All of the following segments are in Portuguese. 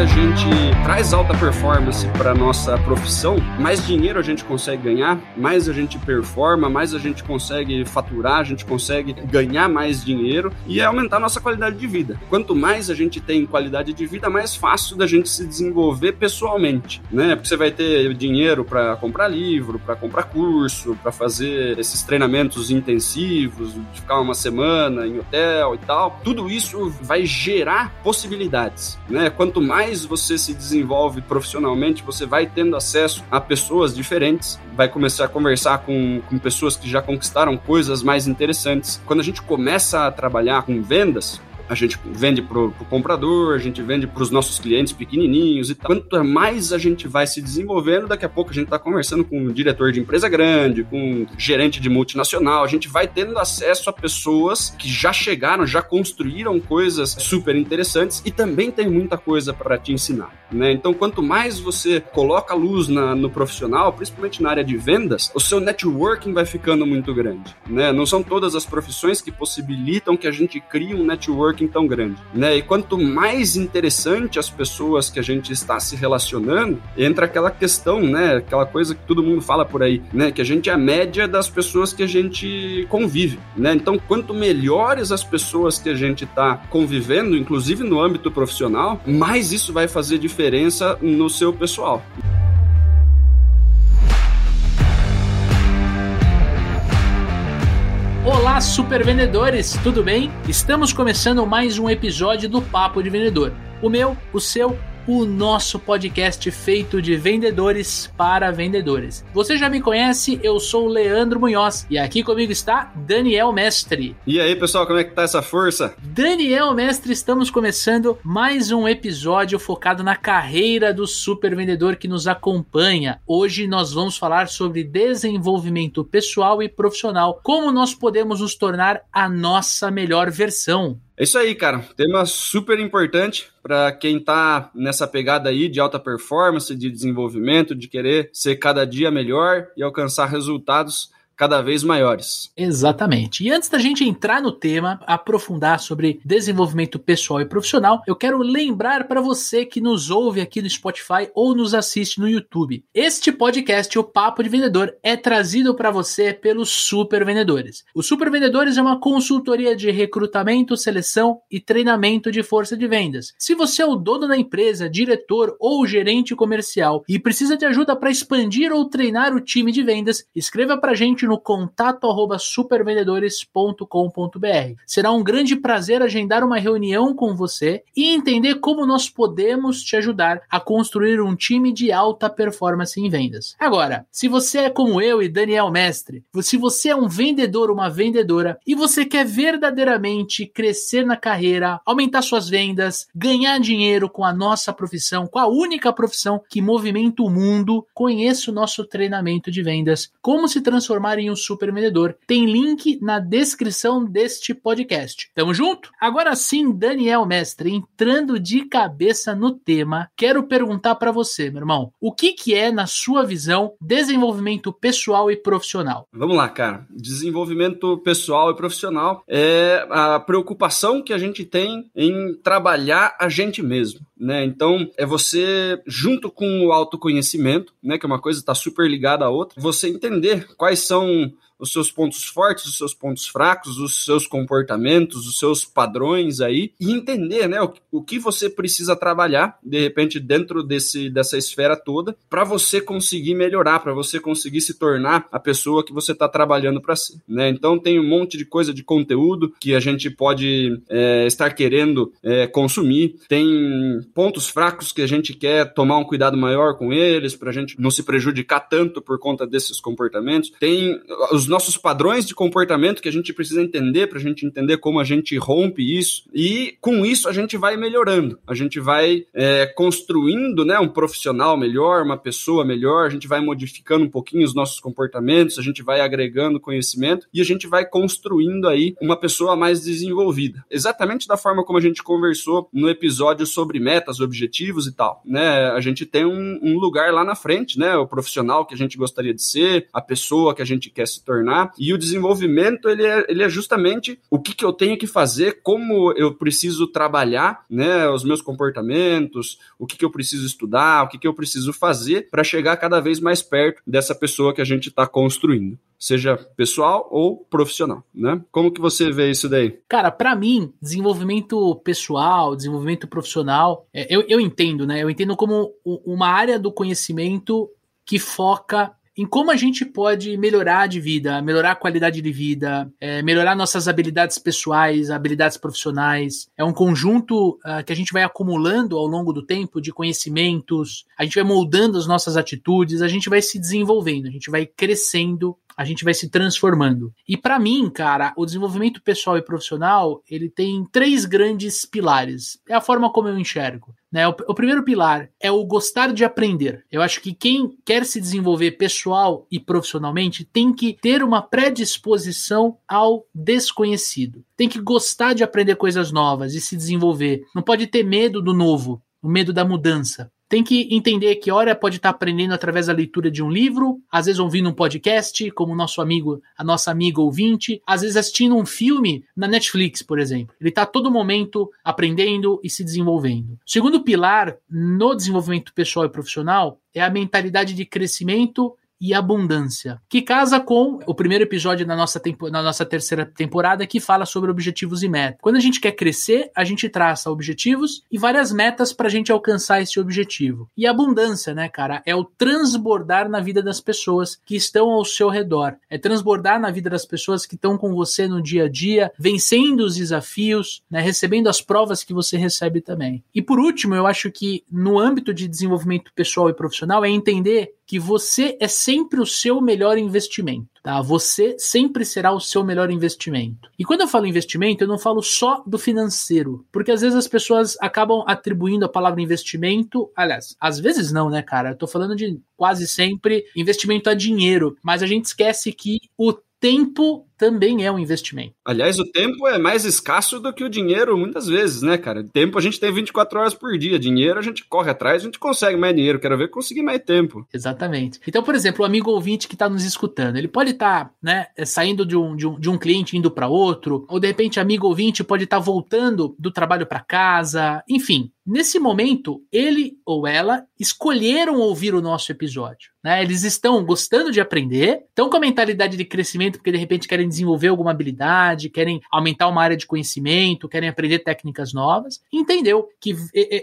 a gente traz alta performance para nossa profissão, mais dinheiro a gente consegue ganhar, mais a gente performa, mais a gente consegue faturar, a gente consegue ganhar mais dinheiro e aumentar a nossa qualidade de vida. Quanto mais a gente tem qualidade de vida, mais fácil da gente se desenvolver pessoalmente, né? Porque você vai ter dinheiro para comprar livro, para comprar curso, para fazer esses treinamentos intensivos, ficar uma semana em hotel e tal. Tudo isso vai gerar possibilidades, né? Quanto mais você se desenvolve profissionalmente, você vai tendo acesso a pessoas diferentes, vai começar a conversar com, com pessoas que já conquistaram coisas mais interessantes. Quando a gente começa a trabalhar com vendas, a gente vende para o comprador, a gente vende para os nossos clientes pequenininhos e tal. Quanto mais a gente vai se desenvolvendo, daqui a pouco a gente está conversando com um diretor de empresa grande, com um gerente de multinacional, a gente vai tendo acesso a pessoas que já chegaram, já construíram coisas super interessantes e também tem muita coisa para te ensinar. Né? Então, quanto mais você coloca luz na, no profissional, principalmente na área de vendas, o seu networking vai ficando muito grande. Né? Não são todas as profissões que possibilitam que a gente crie um networking tão grande, né? E quanto mais interessante as pessoas que a gente está se relacionando, entra aquela questão, né? Aquela coisa que todo mundo fala por aí, né? Que a gente é a média das pessoas que a gente convive, né? Então, quanto melhores as pessoas que a gente está convivendo, inclusive no âmbito profissional, mais isso vai fazer diferença no seu pessoal. Olá, super vendedores, tudo bem? Estamos começando mais um episódio do Papo de Vendedor. O meu, o seu o nosso podcast feito de vendedores para vendedores. Você já me conhece, eu sou o Leandro Munhoz e aqui comigo está Daniel Mestre. E aí, pessoal, como é que tá essa força? Daniel Mestre, estamos começando mais um episódio focado na carreira do super vendedor que nos acompanha. Hoje nós vamos falar sobre desenvolvimento pessoal e profissional, como nós podemos nos tornar a nossa melhor versão. É isso aí, cara. Tema super importante para quem está nessa pegada aí de alta performance, de desenvolvimento, de querer ser cada dia melhor e alcançar resultados cada vez maiores. Exatamente. E antes da gente entrar no tema, aprofundar sobre desenvolvimento pessoal e profissional, eu quero lembrar para você que nos ouve aqui no Spotify ou nos assiste no YouTube. Este podcast, o Papo de Vendedor, é trazido para você pelos Super Vendedores. Os Super Vendedores é uma consultoria de recrutamento, seleção e treinamento de força de vendas. Se você é o dono da empresa, diretor ou gerente comercial e precisa de ajuda para expandir ou treinar o time de vendas, escreva para a gente no contato arroba supervendedores.com.br. Será um grande prazer agendar uma reunião com você e entender como nós podemos te ajudar a construir um time de alta performance em vendas. Agora, se você é como eu e Daniel Mestre, se você é um vendedor uma vendedora e você quer verdadeiramente crescer na carreira, aumentar suas vendas, ganhar dinheiro com a nossa profissão, com a única profissão que movimenta o mundo, conheça o nosso treinamento de vendas, como se transformar em um super vendedor. Tem link na descrição deste podcast. Tamo junto? Agora sim, Daniel Mestre, entrando de cabeça no tema, quero perguntar para você, meu irmão, o que que é, na sua visão, desenvolvimento pessoal e profissional? Vamos lá, cara. Desenvolvimento pessoal e profissional é a preocupação que a gente tem em trabalhar a gente mesmo, né? Então, é você junto com o autoconhecimento, né, que é uma coisa está super ligada à outra, você entender quais são então, os seus pontos fortes, os seus pontos fracos, os seus comportamentos, os seus padrões aí e entender, né, o, o que você precisa trabalhar de repente dentro desse dessa esfera toda para você conseguir melhorar, para você conseguir se tornar a pessoa que você está trabalhando para si, né? Então tem um monte de coisa de conteúdo que a gente pode é, estar querendo é, consumir, tem pontos fracos que a gente quer tomar um cuidado maior com eles para a gente não se prejudicar tanto por conta desses comportamentos, tem os nossos padrões de comportamento que a gente precisa entender para a gente entender como a gente rompe isso. E com isso a gente vai melhorando, a gente vai é, construindo né, um profissional melhor, uma pessoa melhor, a gente vai modificando um pouquinho os nossos comportamentos, a gente vai agregando conhecimento e a gente vai construindo aí uma pessoa mais desenvolvida. Exatamente da forma como a gente conversou no episódio sobre metas, objetivos e tal. Né? A gente tem um, um lugar lá na frente, né? O profissional que a gente gostaria de ser, a pessoa que a gente quer se tornar tornar. E o desenvolvimento, ele é, ele é justamente o que, que eu tenho que fazer, como eu preciso trabalhar, né, os meus comportamentos, o que, que eu preciso estudar, o que, que eu preciso fazer para chegar cada vez mais perto dessa pessoa que a gente está construindo seja pessoal ou profissional, né? Como que você vê isso daí? Cara, para mim, desenvolvimento pessoal, desenvolvimento profissional, é, eu, eu entendo, né? Eu entendo como uma área do conhecimento que foca em como a gente pode melhorar de vida, melhorar a qualidade de vida, é, melhorar nossas habilidades pessoais, habilidades profissionais. É um conjunto uh, que a gente vai acumulando ao longo do tempo de conhecimentos, a gente vai moldando as nossas atitudes, a gente vai se desenvolvendo, a gente vai crescendo a gente vai se transformando. E para mim, cara, o desenvolvimento pessoal e profissional, ele tem três grandes pilares. É a forma como eu enxergo. Né? O, o, primeiro pilar é o gostar de aprender. Eu acho que quem quer se desenvolver pessoal e profissionalmente tem que ter uma predisposição ao desconhecido. Tem que gostar de aprender coisas novas e se desenvolver. Não pode ter medo do novo, o medo da mudança tem que entender que hora pode estar aprendendo através da leitura de um livro, às vezes ouvindo um podcast, como o nosso amigo, a nossa amiga ouvinte, às vezes assistindo um filme na Netflix, por exemplo. Ele está todo momento aprendendo e se desenvolvendo. O segundo pilar no desenvolvimento pessoal e profissional é a mentalidade de crescimento e abundância, que casa com o primeiro episódio na nossa, tempo, nossa terceira temporada que fala sobre objetivos e metas. Quando a gente quer crescer, a gente traça objetivos e várias metas para a gente alcançar esse objetivo. E abundância, né, cara, é o transbordar na vida das pessoas que estão ao seu redor. É transbordar na vida das pessoas que estão com você no dia a dia, vencendo os desafios, né, recebendo as provas que você recebe também. E por último, eu acho que no âmbito de desenvolvimento pessoal e profissional é entender que você é o seu melhor investimento. Tá? Você sempre será o seu melhor investimento. E quando eu falo investimento, eu não falo só do financeiro, porque às vezes as pessoas acabam atribuindo a palavra investimento, aliás, às vezes não, né, cara? Eu tô falando de quase sempre investimento a dinheiro, mas a gente esquece que o tempo também é um investimento. Aliás, o tempo é mais escasso do que o dinheiro muitas vezes, né, cara? Tempo a gente tem 24 horas por dia, dinheiro a gente corre atrás, a gente consegue mais dinheiro, quero ver conseguir mais tempo. Exatamente. Então, por exemplo, o amigo ouvinte que está nos escutando, ele pode estar, tá, né, saindo de um, de um, de um cliente indo para outro, ou de repente, amigo ouvinte pode estar tá voltando do trabalho para casa, enfim. Nesse momento, ele ou ela escolheram ouvir o nosso episódio. Né? Eles estão gostando de aprender, estão com a mentalidade de crescimento porque de repente querem desenvolver alguma habilidade, querem aumentar uma área de conhecimento, querem aprender técnicas novas, entendeu que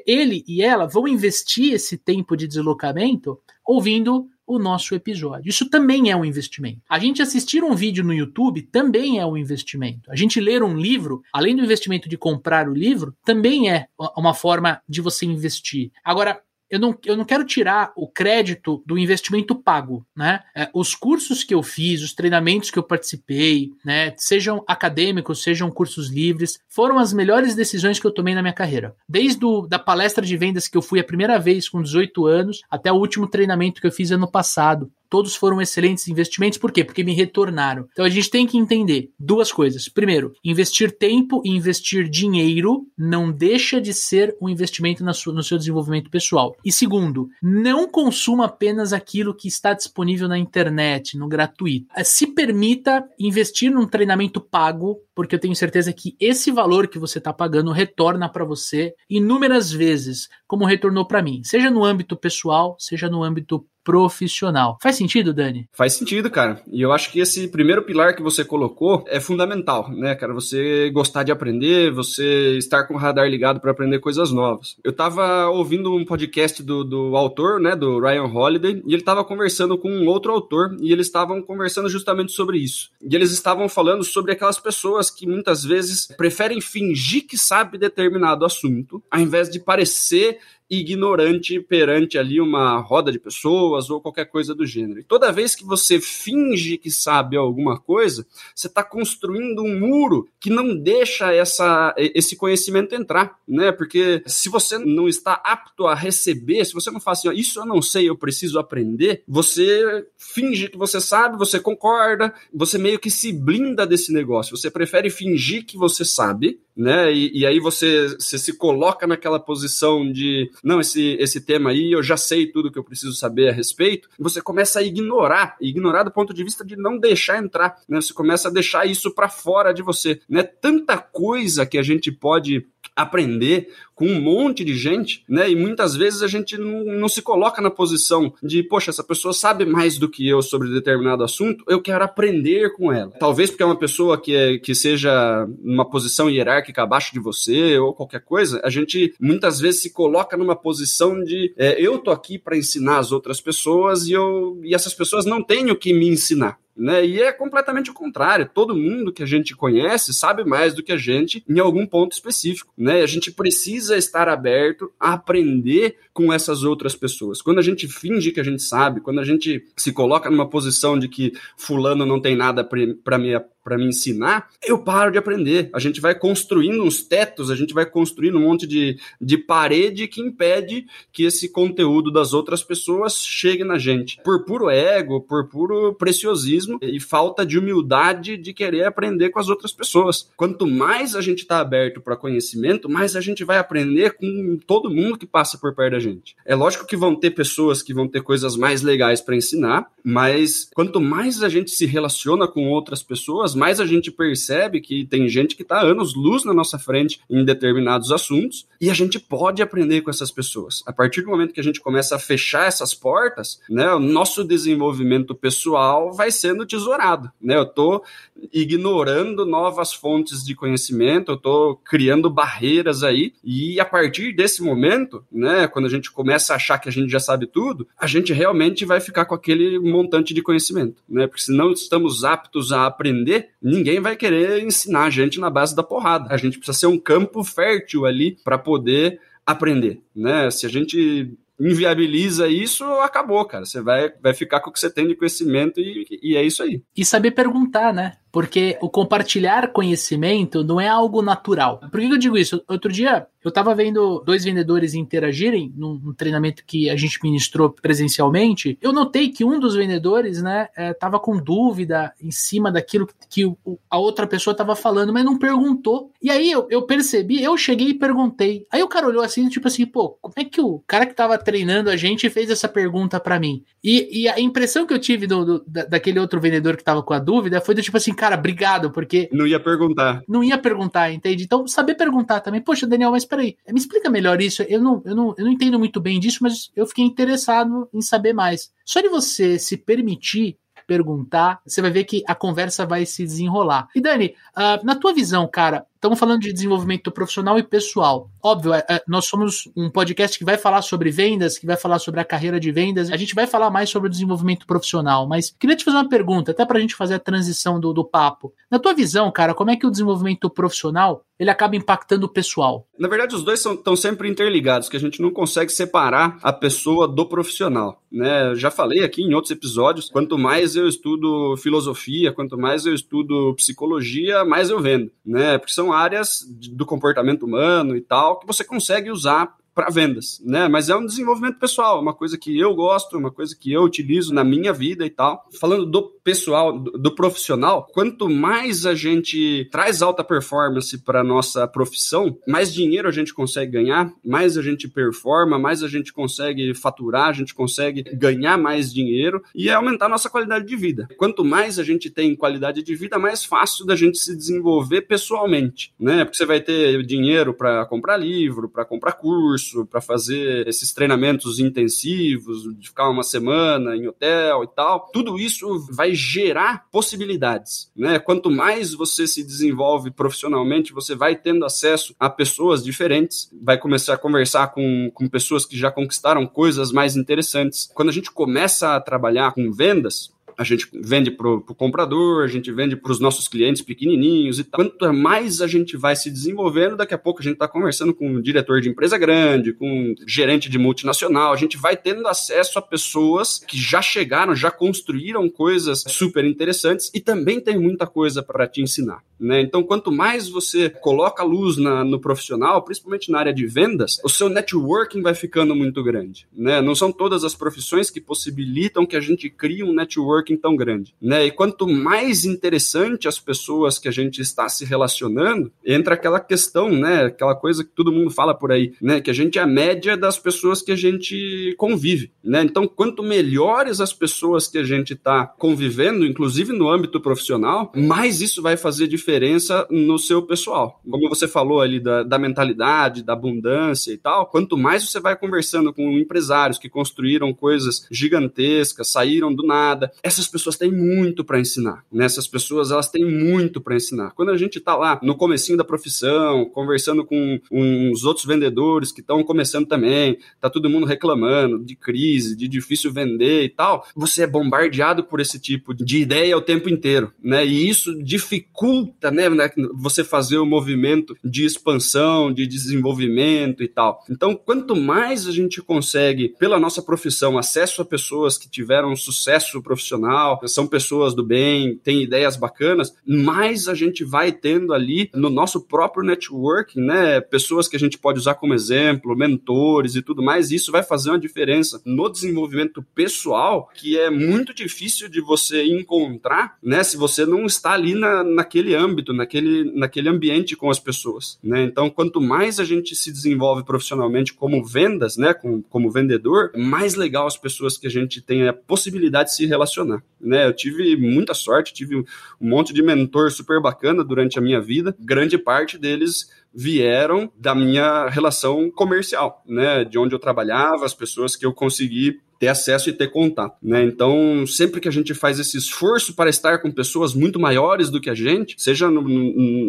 ele e ela vão investir esse tempo de deslocamento ouvindo o nosso episódio. Isso também é um investimento. A gente assistir um vídeo no YouTube também é um investimento. A gente ler um livro, além do investimento de comprar o livro, também é uma forma de você investir. Agora, eu não, eu não quero tirar o crédito do investimento pago, né? É, os cursos que eu fiz, os treinamentos que eu participei, né? Sejam acadêmicos, sejam cursos livres, foram as melhores decisões que eu tomei na minha carreira. Desde o, da palestra de vendas que eu fui a primeira vez com 18 anos, até o último treinamento que eu fiz ano passado, todos foram excelentes investimentos. Por quê? Porque me retornaram. Então a gente tem que entender duas coisas. Primeiro, investir tempo e investir dinheiro não deixa de ser um investimento no seu desenvolvimento pessoal. E segundo, não consuma apenas aquilo que está disponível na internet, no gratuito. Se permita investir num treinamento pago, porque eu tenho certeza que esse valor que você está pagando retorna para você inúmeras vezes, como retornou para mim, seja no âmbito pessoal, seja no âmbito profissional. Faz sentido, Dani? Faz sentido, cara. E eu acho que esse primeiro pilar que você colocou é fundamental, né, cara? Você gostar de aprender, você estar com o radar ligado para aprender coisas novas. Eu tava ouvindo um podcast do, do autor, né, do Ryan Holiday, e ele tava conversando com um outro autor, e eles estavam conversando justamente sobre isso. E eles estavam falando sobre aquelas pessoas que muitas vezes preferem fingir que sabe determinado assunto, ao invés de parecer ignorante perante ali uma roda de pessoas ou qualquer coisa do gênero. E toda vez que você finge que sabe alguma coisa, você está construindo um muro que não deixa essa, esse conhecimento entrar, né? Porque se você não está apto a receber, se você não fala assim, isso eu não sei, eu preciso aprender, você finge que você sabe, você concorda, você meio que se blinda desse negócio. Você prefere fingir que você sabe, né? E, e aí você, você se coloca naquela posição de não, esse, esse tema aí eu já sei tudo que eu preciso saber a respeito, você começa a ignorar, ignorar do ponto de vista de não deixar entrar, né? Você começa a deixar isso para fora de você, né? Tanta coisa que a gente pode aprender com um monte de gente, né? E muitas vezes a gente não, não, se coloca na posição de, poxa, essa pessoa sabe mais do que eu sobre determinado assunto, eu quero aprender com ela. Talvez porque é uma pessoa que, é, que seja numa posição hierárquica abaixo de você ou qualquer coisa, a gente muitas vezes se coloca numa posição de é, eu tô aqui para ensinar as outras pessoas e, eu, e essas pessoas não têm o que me ensinar. Né? E é completamente o contrário. Todo mundo que a gente conhece sabe mais do que a gente em algum ponto específico. Né? A gente precisa estar aberto a aprender com essas outras pessoas. Quando a gente finge que a gente sabe, quando a gente se coloca numa posição de que fulano não tem nada para me para me ensinar, eu paro de aprender. A gente vai construindo uns tetos, a gente vai construindo um monte de, de parede que impede que esse conteúdo das outras pessoas chegue na gente. Por puro ego, por puro preciosismo e falta de humildade de querer aprender com as outras pessoas. Quanto mais a gente está aberto para conhecimento, mais a gente vai aprender com todo mundo que passa por perto da gente. É lógico que vão ter pessoas que vão ter coisas mais legais para ensinar, mas quanto mais a gente se relaciona com outras pessoas, mais a gente percebe que tem gente que está anos luz na nossa frente em determinados assuntos e a gente pode aprender com essas pessoas. A partir do momento que a gente começa a fechar essas portas, né, o nosso desenvolvimento pessoal vai sendo tesourado. Né? Eu estou ignorando novas fontes de conhecimento, eu estou criando barreiras aí e a partir desse momento, né, quando a gente começa a achar que a gente já sabe tudo, a gente realmente vai ficar com aquele montante de conhecimento, né? Porque se não estamos aptos a aprender, ninguém vai querer ensinar a gente na base da porrada. A gente precisa ser um campo fértil ali para poder aprender, né? Se a gente inviabiliza isso, acabou, cara. Você vai, vai ficar com o que você tem de conhecimento e, e é isso aí. E saber perguntar, né? Porque o compartilhar conhecimento não é algo natural. Por que eu digo isso? Outro dia eu estava vendo dois vendedores interagirem num, num, treinamento que a gente ministrou presencialmente. Eu notei que um dos vendedores, né, estava é, com dúvida em cima daquilo que o, a outra pessoa estava falando, mas não perguntou. E aí eu, eu, percebi, eu cheguei e perguntei. Aí o cara olhou assim, tipo assim, pô, como é que o cara que estava treinando a gente fez essa pergunta para mim? E, e, a impressão que eu tive do, do, daquele outro vendedor que estava com a dúvida foi do tipo assim, cara, obrigado, porque. Não ia perguntar. Não ia perguntar, entende? Então, saber perguntar também. Poxa, Daniel, mas peraí, me explica melhor isso. Eu não, eu, não, eu não entendo muito bem disso, mas eu fiquei interessado em saber mais. Só de você se permitir perguntar, você vai ver que a conversa vai se desenrolar. E Dani, uh, na tua visão, cara, Estamos falando de desenvolvimento profissional e pessoal. Óbvio, é, é, nós somos um podcast que vai falar sobre vendas, que vai falar sobre a carreira de vendas. A gente vai falar mais sobre o desenvolvimento profissional, mas queria te fazer uma pergunta, até para a gente fazer a transição do, do papo. Na tua visão, cara, como é que o desenvolvimento profissional ele acaba impactando o pessoal? Na verdade, os dois estão sempre interligados, que a gente não consegue separar a pessoa do profissional. Né? Eu já falei aqui em outros episódios, quanto mais eu estudo filosofia, quanto mais eu estudo psicologia, mais eu vendo. Né? Porque são são áreas do comportamento humano e tal, que você consegue usar para vendas, né? Mas é um desenvolvimento pessoal, uma coisa que eu gosto, uma coisa que eu utilizo na minha vida e tal. Falando do pessoal, do, do profissional, quanto mais a gente traz alta performance para nossa profissão, mais dinheiro a gente consegue ganhar, mais a gente performa, mais a gente consegue faturar, a gente consegue ganhar mais dinheiro e aumentar a nossa qualidade de vida. Quanto mais a gente tem qualidade de vida, mais fácil da gente se desenvolver pessoalmente, né? Porque você vai ter dinheiro para comprar livro, para comprar curso, para fazer esses treinamentos intensivos, de ficar uma semana em hotel e tal. Tudo isso vai gerar possibilidades, né? Quanto mais você se desenvolve profissionalmente, você vai tendo acesso a pessoas diferentes, vai começar a conversar com, com pessoas que já conquistaram coisas mais interessantes. Quando a gente começa a trabalhar com vendas, a gente vende para o comprador, a gente vende para os nossos clientes pequenininhos e tal. Quanto mais a gente vai se desenvolvendo, daqui a pouco a gente está conversando com um diretor de empresa grande, com um gerente de multinacional, a gente vai tendo acesso a pessoas que já chegaram, já construíram coisas super interessantes e também tem muita coisa para te ensinar. Né? Então, quanto mais você coloca luz na, no profissional, principalmente na área de vendas, o seu networking vai ficando muito grande. Né? Não são todas as profissões que possibilitam que a gente crie um network networking tão grande, né? E quanto mais interessante as pessoas que a gente está se relacionando, entra aquela questão, né? Aquela coisa que todo mundo fala por aí, né? Que a gente é a média das pessoas que a gente convive, né? Então, quanto melhores as pessoas que a gente está convivendo, inclusive no âmbito profissional, mais isso vai fazer diferença no seu pessoal. Como você falou ali da, da mentalidade, da abundância e tal, quanto mais você vai conversando com empresários que construíram coisas gigantescas, saíram do nada, essas pessoas têm muito para ensinar. Né? Essas pessoas elas têm muito para ensinar. Quando a gente está lá no comecinho da profissão, conversando com uns outros vendedores que estão começando também, tá todo mundo reclamando de crise, de difícil vender e tal, você é bombardeado por esse tipo de ideia o tempo inteiro, né? E isso dificulta, né, né você fazer o movimento de expansão, de desenvolvimento e tal. Então, quanto mais a gente consegue, pela nossa profissão, acesso a pessoas que tiveram sucesso profissional, são pessoas do bem, têm ideias bacanas, mais a gente vai tendo ali no nosso próprio networking, né, pessoas que a gente pode usar como exemplo, mentores e tudo mais, e isso vai fazer uma diferença no desenvolvimento pessoal que é muito difícil de você encontrar, né, se você não está ali na, naquele âmbito, naquele, naquele ambiente com as pessoas, né? Então, quanto mais a gente se desenvolve profissionalmente como vendas, né, como, como vendedor, mais legal as pessoas que a gente tem a possibilidade de se relacionar, né? Eu tive muita sorte, tive um monte de mentor super bacana durante a minha vida, grande parte deles vieram da minha relação comercial, né? De onde eu trabalhava, as pessoas que eu consegui ter acesso e ter contato, né? Então, sempre que a gente faz esse esforço para estar com pessoas muito maiores do que a gente, seja no,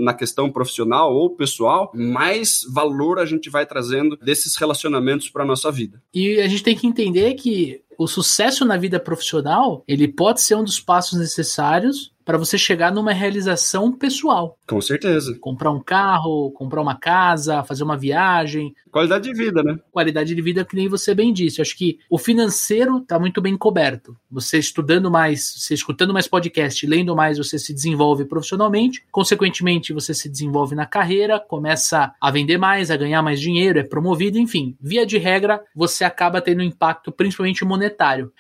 na questão profissional ou pessoal, mais valor a gente vai trazendo desses relacionamentos para nossa vida. E a gente tem que entender que o sucesso na vida profissional, ele pode ser um dos passos necessários para você chegar numa realização pessoal. Com certeza. Comprar um carro, comprar uma casa, fazer uma viagem. Qualidade de vida, né? Qualidade de vida, que nem você bem disse. Eu acho que o financeiro está muito bem coberto. Você estudando mais, você escutando mais podcast, lendo mais, você se desenvolve profissionalmente. Consequentemente, você se desenvolve na carreira, começa a vender mais, a ganhar mais dinheiro, é promovido, enfim. Via de regra, você acaba tendo um impacto principalmente monetário.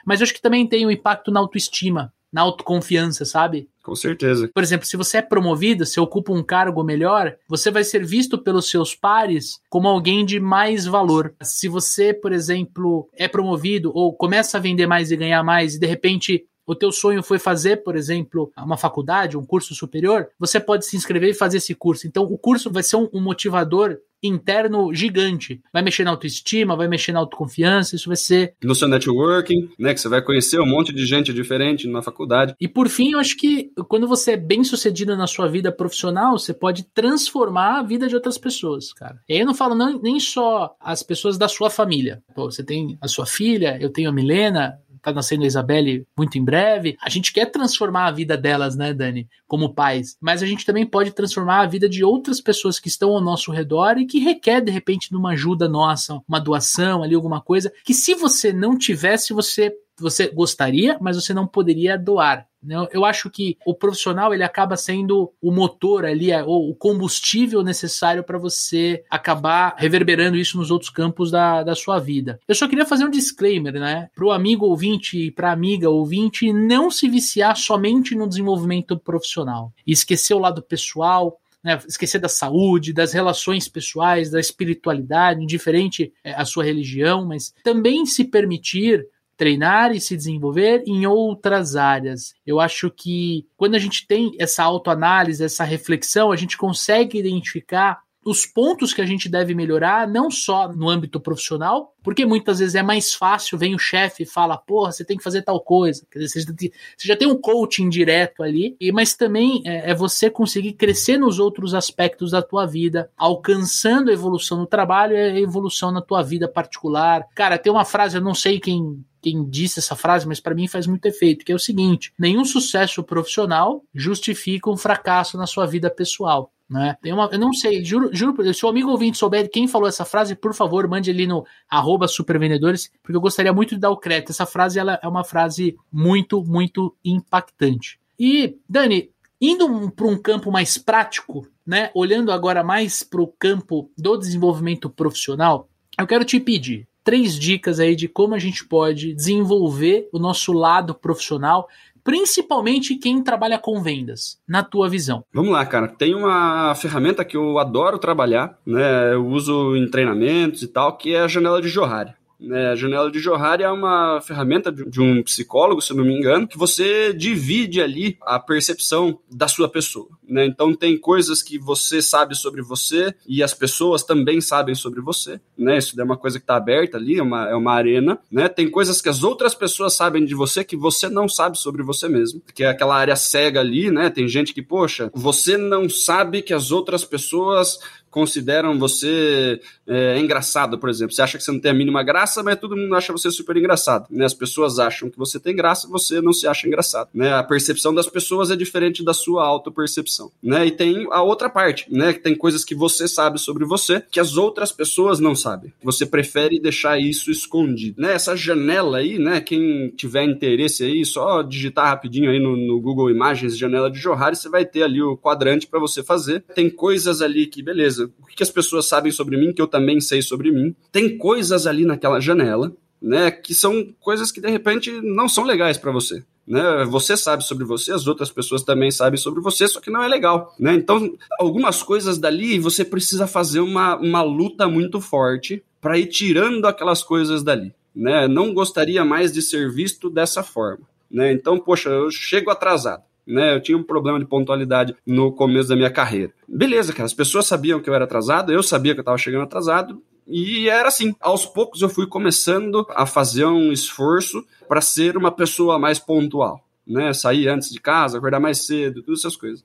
Mas eu acho que também tem um impacto na autoestima na autoconfiança, sabe? Com certeza. Por exemplo, se você é promovido, se ocupa um cargo melhor, você vai ser visto pelos seus pares como alguém de mais valor. Se você, por exemplo, é promovido ou começa a vender mais e ganhar mais e de repente o teu sonho foi fazer, por exemplo, uma faculdade, um curso superior, você pode se inscrever e fazer esse curso. Então, o curso vai ser um motivador interno gigante. Vai mexer na autoestima, vai mexer na autoconfiança, isso vai ser. No seu networking, né? Que você vai conhecer um monte de gente diferente na faculdade. E por fim, eu acho que quando você é bem sucedido na sua vida profissional, você pode transformar a vida de outras pessoas, cara. E aí eu não falo não, nem só as pessoas da sua família. Pô, você tem a sua filha, eu tenho a Milena, tá nascendo a Isabelle muito em breve. A gente quer transformar a vida delas, né, Dani, como pais. Mas a gente também pode transformar a vida de outras pessoas que estão ao nosso redor e que requer, de repente, de uma ajuda nossa, uma doação ali, alguma coisa, que se você não tivesse, você você gostaria, mas você não poderia doar. Né? Eu acho que o profissional ele acaba sendo o motor ali, é, ou o combustível necessário para você acabar reverberando isso nos outros campos da, da sua vida. Eu só queria fazer um disclaimer, né? Para o amigo ouvinte e para a amiga ouvinte não se viciar somente no desenvolvimento profissional e esquecer o lado pessoal, né, esquecer da saúde, das relações pessoais, da espiritualidade, indiferente é, a sua religião, mas também se permitir treinar e se desenvolver em outras áreas. Eu acho que quando a gente tem essa autoanálise, essa reflexão, a gente consegue identificar os pontos que a gente deve melhorar, não só no âmbito profissional, porque muitas vezes é mais fácil, vem o chefe e fala, porra, você tem que fazer tal coisa. Quer dizer, você já tem um coaching direto ali, mas também é, é você conseguir crescer nos outros aspectos da tua vida, alcançando a evolução no trabalho e a evolução na tua vida particular. Cara, tem uma frase, eu não sei quem quem disse essa frase, mas para mim faz muito efeito, que é o seguinte: nenhum sucesso profissional justifica um fracasso na sua vida pessoal. Né? Tem uma, eu não sei, juro, juro, se o amigo ouvinte souber quem falou essa frase, por favor, mande ali no arroba supervendedores, porque eu gostaria muito de dar o crédito. Essa frase ela é uma frase muito, muito impactante. E, Dani, indo para um campo mais prático, né? Olhando agora mais para o campo do desenvolvimento profissional, eu quero te pedir três dicas aí de como a gente pode desenvolver o nosso lado profissional principalmente quem trabalha com vendas, na tua visão? Vamos lá, cara. Tem uma ferramenta que eu adoro trabalhar, né? Eu uso em treinamentos e tal, que é a janela de Johari. É, a janela de Johari é uma ferramenta de um psicólogo, se não me engano, que você divide ali a percepção da sua pessoa. Né? Então tem coisas que você sabe sobre você e as pessoas também sabem sobre você. Né? Isso é uma coisa que está aberta ali, é uma, é uma arena. Né? Tem coisas que as outras pessoas sabem de você que você não sabe sobre você mesmo. Que é aquela área cega ali, né? Tem gente que, poxa, você não sabe que as outras pessoas consideram você é, engraçado, por exemplo. Você acha que você não tem a mínima graça, mas todo mundo acha você super engraçado. Né? As pessoas acham que você tem graça, você não se acha engraçado. Né? A percepção das pessoas é diferente da sua autopercepção. Né? E tem a outra parte, né? Que tem coisas que você sabe sobre você que as outras pessoas não sabem. Você prefere deixar isso escondido. Né? Essa janela aí, né? Quem tiver interesse aí, só digitar rapidinho aí no, no Google Imagens janela de Johari, você vai ter ali o quadrante para você fazer. Tem coisas ali que, beleza beleza, o que as pessoas sabem sobre mim, que eu também sei sobre mim. Tem coisas ali naquela janela, né, que são coisas que de repente não são legais para você. Né? Você sabe sobre você, as outras pessoas também sabem sobre você, só que não é legal. Né? Então, algumas coisas dali você precisa fazer uma, uma luta muito forte para ir tirando aquelas coisas dali. Né? Não gostaria mais de ser visto dessa forma. Né? Então, poxa, eu chego atrasado né? Eu tinha um problema de pontualidade no começo da minha carreira. Beleza, cara, as pessoas sabiam que eu era atrasado, eu sabia que eu estava chegando atrasado, e era assim. Aos poucos eu fui começando a fazer um esforço para ser uma pessoa mais pontual, né? Sair antes de casa, acordar mais cedo, todas essas coisas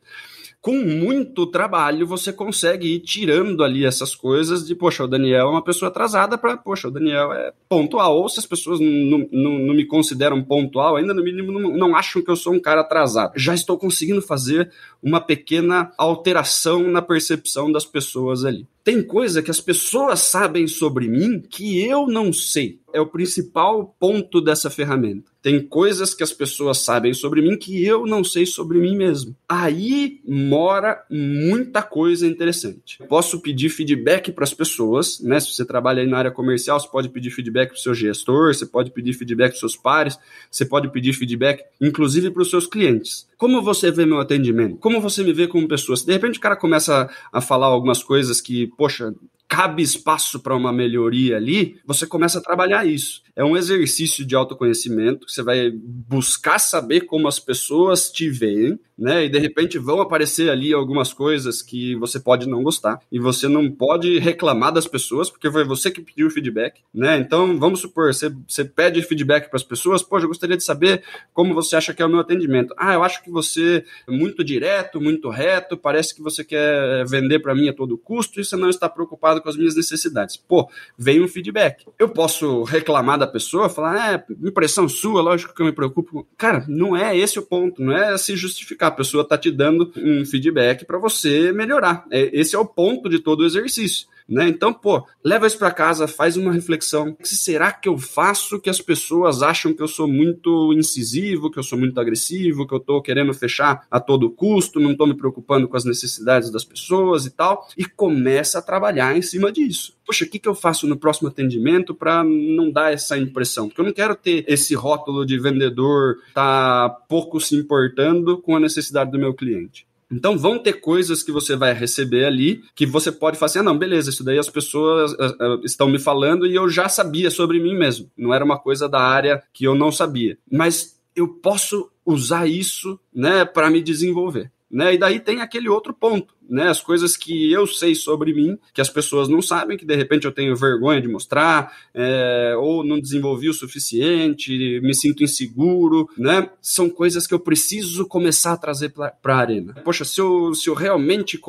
com muito trabalho você consegue ir tirando ali essas coisas de, poxa, o Daniel é uma pessoa atrasada para, poxa, o Daniel é pontual. Ou se as pessoas não, não, me consideram pontual, ainda no mínimo não acham que eu sou um cara atrasado. Já estou conseguindo fazer uma pequena alteração na percepção das pessoas ali. Tem coisa que as pessoas sabem sobre mim que eu não sei. É o principal ponto dessa ferramenta. Tem coisas que as pessoas sabem sobre mim que eu não sei sobre mim mesmo. Aí mora muita coisa interessante. Posso pedir feedback para as pessoas, né? Se você trabalha aí na área comercial, você pode pedir feedback para o seu gestor, você pode pedir feedback para seus pares, você pode pedir feedback, inclusive para os seus clientes. Como você vê meu atendimento? Como você me vê como pessoa? Se de repente o cara começa a falar algumas coisas que poxa, cabe espaço para uma melhoria ali, você começa a trabalhar isso. É um exercício de autoconhecimento, você vai buscar saber como as pessoas te veem, né? E de repente vão aparecer ali algumas coisas que você pode não gostar e você não pode reclamar das pessoas porque foi você que pediu o feedback, né? Então vamos supor, você, você pede feedback para as pessoas, poxa, eu gostaria de saber como você acha que é o meu atendimento. Ah, eu acho que você é muito direto, muito reto, parece que você quer vender para mim a todo custo e você não está preocupado com as minhas necessidades. Pô, vem um feedback. Eu posso reclamar da pessoa, falar, é, impressão sua, lógico que eu me preocupo. Cara, não é esse o ponto, não é se justificar. A pessoa tá te dando um feedback para você melhorar. É, esse é o ponto de todo o exercício. Né? Então, pô, leva isso para casa, faz uma reflexão. O que será que eu faço que as pessoas acham que eu sou muito incisivo, que eu sou muito agressivo, que eu tô querendo fechar a todo custo, não tô me preocupando com as necessidades das pessoas e tal? E começa a trabalhar em cima disso. Poxa, o que, que eu faço no próximo atendimento para não dar essa impressão? Porque eu não quero ter esse rótulo de vendedor tá pouco se importando com a necessidade do meu cliente. Então vão ter coisas que você vai receber ali que você pode fazer, ah, não, beleza, isso daí as pessoas uh, estão me falando e eu já sabia sobre mim mesmo. Não era uma coisa da área que eu não sabia. Mas eu posso usar isso, né, para me desenvolver. Né? E daí tem aquele outro ponto né, as coisas que eu sei sobre mim, que as pessoas não sabem, que de repente eu tenho vergonha de mostrar, é, ou não desenvolvi o suficiente, me sinto inseguro, né? São coisas que eu preciso começar a trazer para a arena. Poxa, se eu, se eu realmente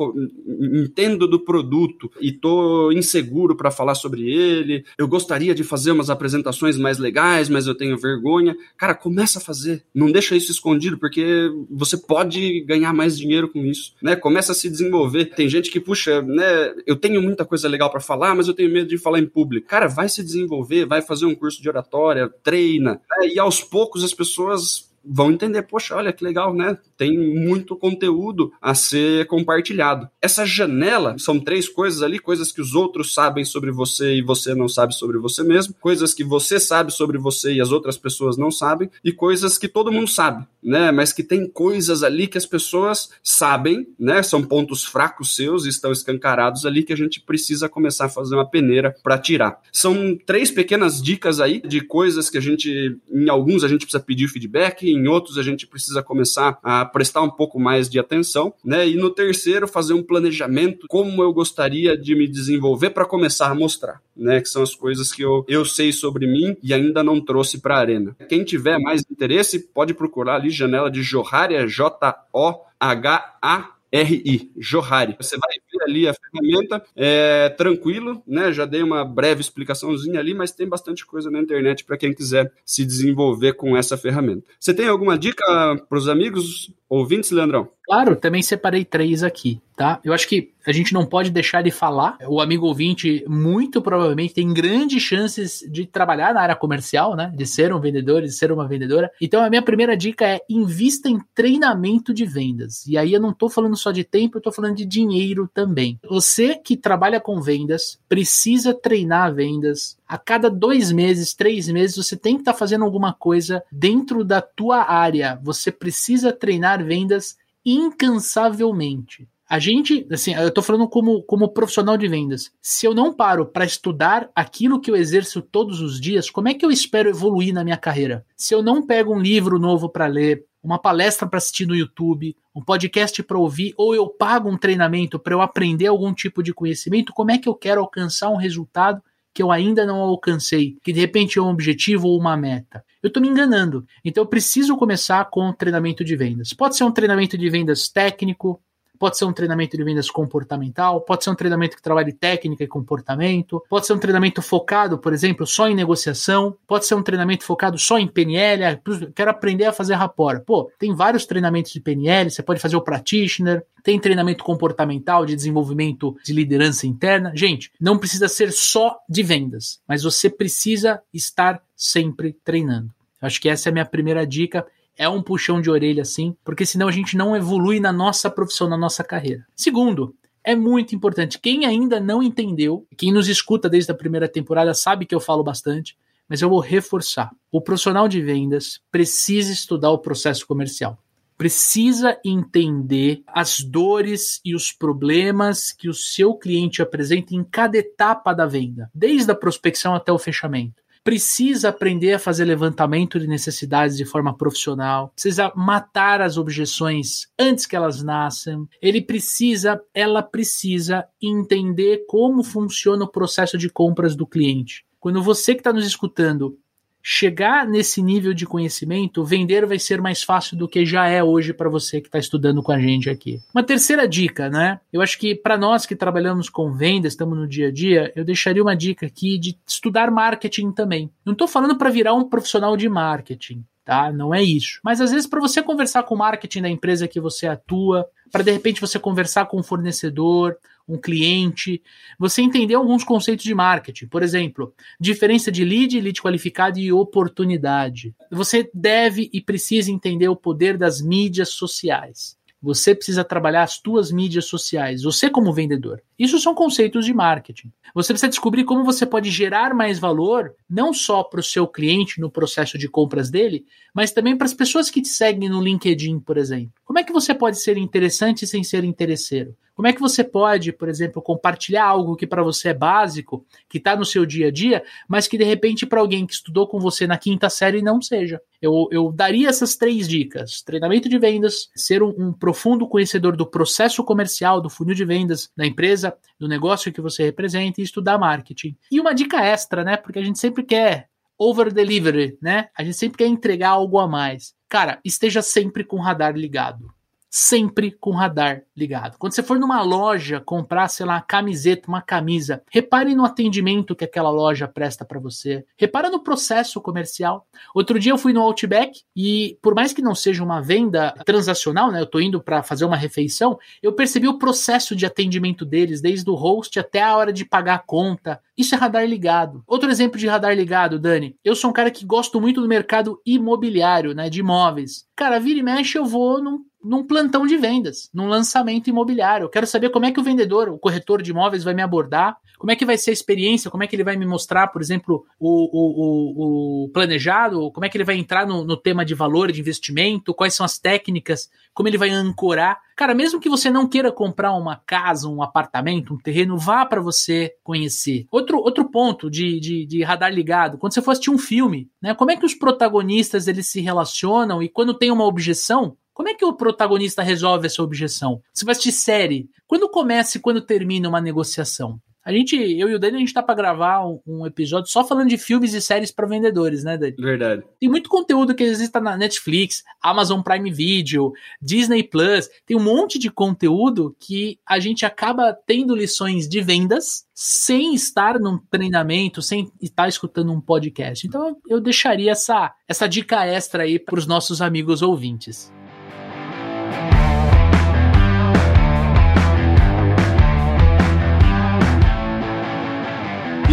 entendo do produto e tô inseguro para falar sobre ele, eu gostaria de fazer umas apresentações mais legais, mas eu tenho vergonha. Cara, começa a fazer. Não deixa isso escondido, porque você pode ganhar mais dinheiro com isso, né? Começa a se desenvolver desenvolver. Tem gente que, puxa, né, eu tenho muita coisa legal para falar, mas eu tenho medo de falar em público. Cara, vai se desenvolver, vai fazer um curso de oratória, treina. Né, e aos poucos as pessoas vão entender, poxa, olha que legal, né? Tem muito conteúdo a ser compartilhado. Essa janela são três coisas ali, coisas que os outros sabem sobre você e você não sabe sobre você mesmo, coisas que você sabe sobre você e as outras pessoas não sabem, e coisas que todo mundo sabe, né? Mas que tem coisas ali que as pessoas sabem, né? São pontos fracos seus e estão escancarados ali que a gente precisa começar a fazer uma peneira para tirar. São três pequenas dicas aí de coisas que a gente, em alguns a gente precisa pedir feedback, em outros a gente precisa começar a prestar um pouco mais de atenção, né? E no terceiro fazer um planejamento como eu gostaria de me desenvolver para começar a mostrar, né? Que são as coisas que eu, eu sei sobre mim e ainda não trouxe para a arena. Quem tiver mais interesse pode procurar ali janela de Johari, J-O-H-A RI, Johari. Você vai ver ali a ferramenta, é tranquilo, né? Já dei uma breve explicaçãozinha ali, mas tem bastante coisa na internet para quem quiser se desenvolver com essa ferramenta. Você tem alguma dica para os amigos ouvintes, Leandrão? Claro, também separei três aqui, tá? Eu acho que a gente não pode deixar de falar. O amigo ouvinte, muito provavelmente, tem grandes chances de trabalhar na área comercial, né? De ser um vendedor, de ser uma vendedora. Então, a minha primeira dica é invista em treinamento de vendas. E aí eu não tô falando só de tempo, eu tô falando de dinheiro também. Você que trabalha com vendas, precisa treinar vendas. A cada dois meses, três meses, você tem que estar tá fazendo alguma coisa dentro da tua área. Você precisa treinar vendas incansavelmente. A gente, assim, eu tô falando como, como profissional de vendas. Se eu não paro para estudar aquilo que eu exerço todos os dias, como é que eu espero evoluir na minha carreira? Se eu não pego um livro novo para ler, uma palestra para assistir no YouTube, um podcast para ouvir, ou eu pago um treinamento para eu aprender algum tipo de conhecimento, como é que eu quero alcançar um resultado que eu ainda não alcancei, que de repente é um objetivo ou uma meta? eu estou me enganando. Então eu preciso começar com treinamento de vendas. Pode ser um treinamento de vendas técnico, pode ser um treinamento de vendas comportamental, pode ser um treinamento que trabalhe técnica e comportamento, pode ser um treinamento focado, por exemplo, só em negociação, pode ser um treinamento focado só em PNL, quero aprender a fazer rapport. Pô, tem vários treinamentos de PNL, você pode fazer o practitioner, tem treinamento comportamental de desenvolvimento de liderança interna. Gente, não precisa ser só de vendas, mas você precisa estar sempre treinando. Acho que essa é a minha primeira dica. É um puxão de orelha, sim, porque senão a gente não evolui na nossa profissão, na nossa carreira. Segundo, é muito importante. Quem ainda não entendeu, quem nos escuta desde a primeira temporada sabe que eu falo bastante, mas eu vou reforçar. O profissional de vendas precisa estudar o processo comercial. Precisa entender as dores e os problemas que o seu cliente apresenta em cada etapa da venda, desde a prospecção até o fechamento precisa aprender a fazer levantamento de necessidades de forma profissional, precisa matar as objeções antes que elas nasçam. Ele precisa, ela precisa entender como funciona o processo de compras do cliente. Quando você que está nos escutando chegar nesse nível de conhecimento, vender vai ser mais fácil do que já é hoje para você que está estudando com a gente aqui. Uma terceira dica, né? Eu acho que para nós que trabalhamos com vendas, estamos no dia a dia, eu deixaria uma dica aqui de estudar marketing também. Não estou falando para virar um profissional de marketing. Tá? Não é isso. Mas às vezes para você conversar com o marketing da empresa que você atua, para de repente você conversar com um fornecedor, um cliente, você entender alguns conceitos de marketing. Por exemplo, diferença de lead, lead qualificado e oportunidade. Você deve e precisa entender o poder das mídias sociais. Você precisa trabalhar as suas mídias sociais, você como vendedor. Isso são conceitos de marketing. Você precisa descobrir como você pode gerar mais valor, não só para o seu cliente no processo de compras dele, mas também para as pessoas que te seguem no LinkedIn, por exemplo. Como é que você pode ser interessante sem ser interesseiro? Como é que você pode, por exemplo, compartilhar algo que para você é básico, que está no seu dia a dia, mas que de repente para alguém que estudou com você na quinta série não seja? Eu, eu daria essas três dicas: treinamento de vendas, ser um, um profundo conhecedor do processo comercial, do funil de vendas da empresa, do negócio que você representa e estudar marketing. E uma dica extra, né? Porque a gente sempre quer over delivery, né? A gente sempre quer entregar algo a mais. Cara, esteja sempre com o radar ligado sempre com o radar ligado. Quando você for numa loja comprar, sei lá, uma camiseta, uma camisa, repare no atendimento que aquela loja presta para você. Repara no processo comercial. Outro dia eu fui no Outback e por mais que não seja uma venda transacional, né, eu tô indo para fazer uma refeição, eu percebi o processo de atendimento deles, desde o host até a hora de pagar a conta, Isso é radar ligado. Outro exemplo de radar ligado, Dani. Eu sou um cara que gosto muito do mercado imobiliário, né? De imóveis. Cara, vira e mexe, eu vou num num plantão de vendas, num lançamento imobiliário. Eu quero saber como é que o vendedor, o corretor de imóveis vai me abordar, como é que vai ser a experiência, como é que ele vai me mostrar, por exemplo, o, o, o, o planejado, como é que ele vai entrar no, no, tema de valor de investimento, quais são as técnicas, como ele vai ancorar. Cara, mesmo que você não queira comprar uma casa, um apartamento, um terreno, vá para você conhecer. Outro, outro ponto de, de, de radar ligado, quando você for assistir um filme, né, como é que os protagonistas eles se relacionam e quando tem uma objeção, como é que o protagonista resolve essa objeção? Você vai assistir série. Quando começa e quando termina uma negociação? A gente, eu e o Dani, a gente tá pra gravar um, um episódio só falando de filmes e séries para vendedores, né, Dani? Verdade. Tem muito conteúdo que existe na Netflix, Amazon Prime Video, Disney Plus. Tem um monte de conteúdo que a gente acaba tendo lições de vendas sem estar num treinamento, sem estar escutando um podcast. Então eu deixaria essa, essa dica extra aí para os nossos amigos ouvintes.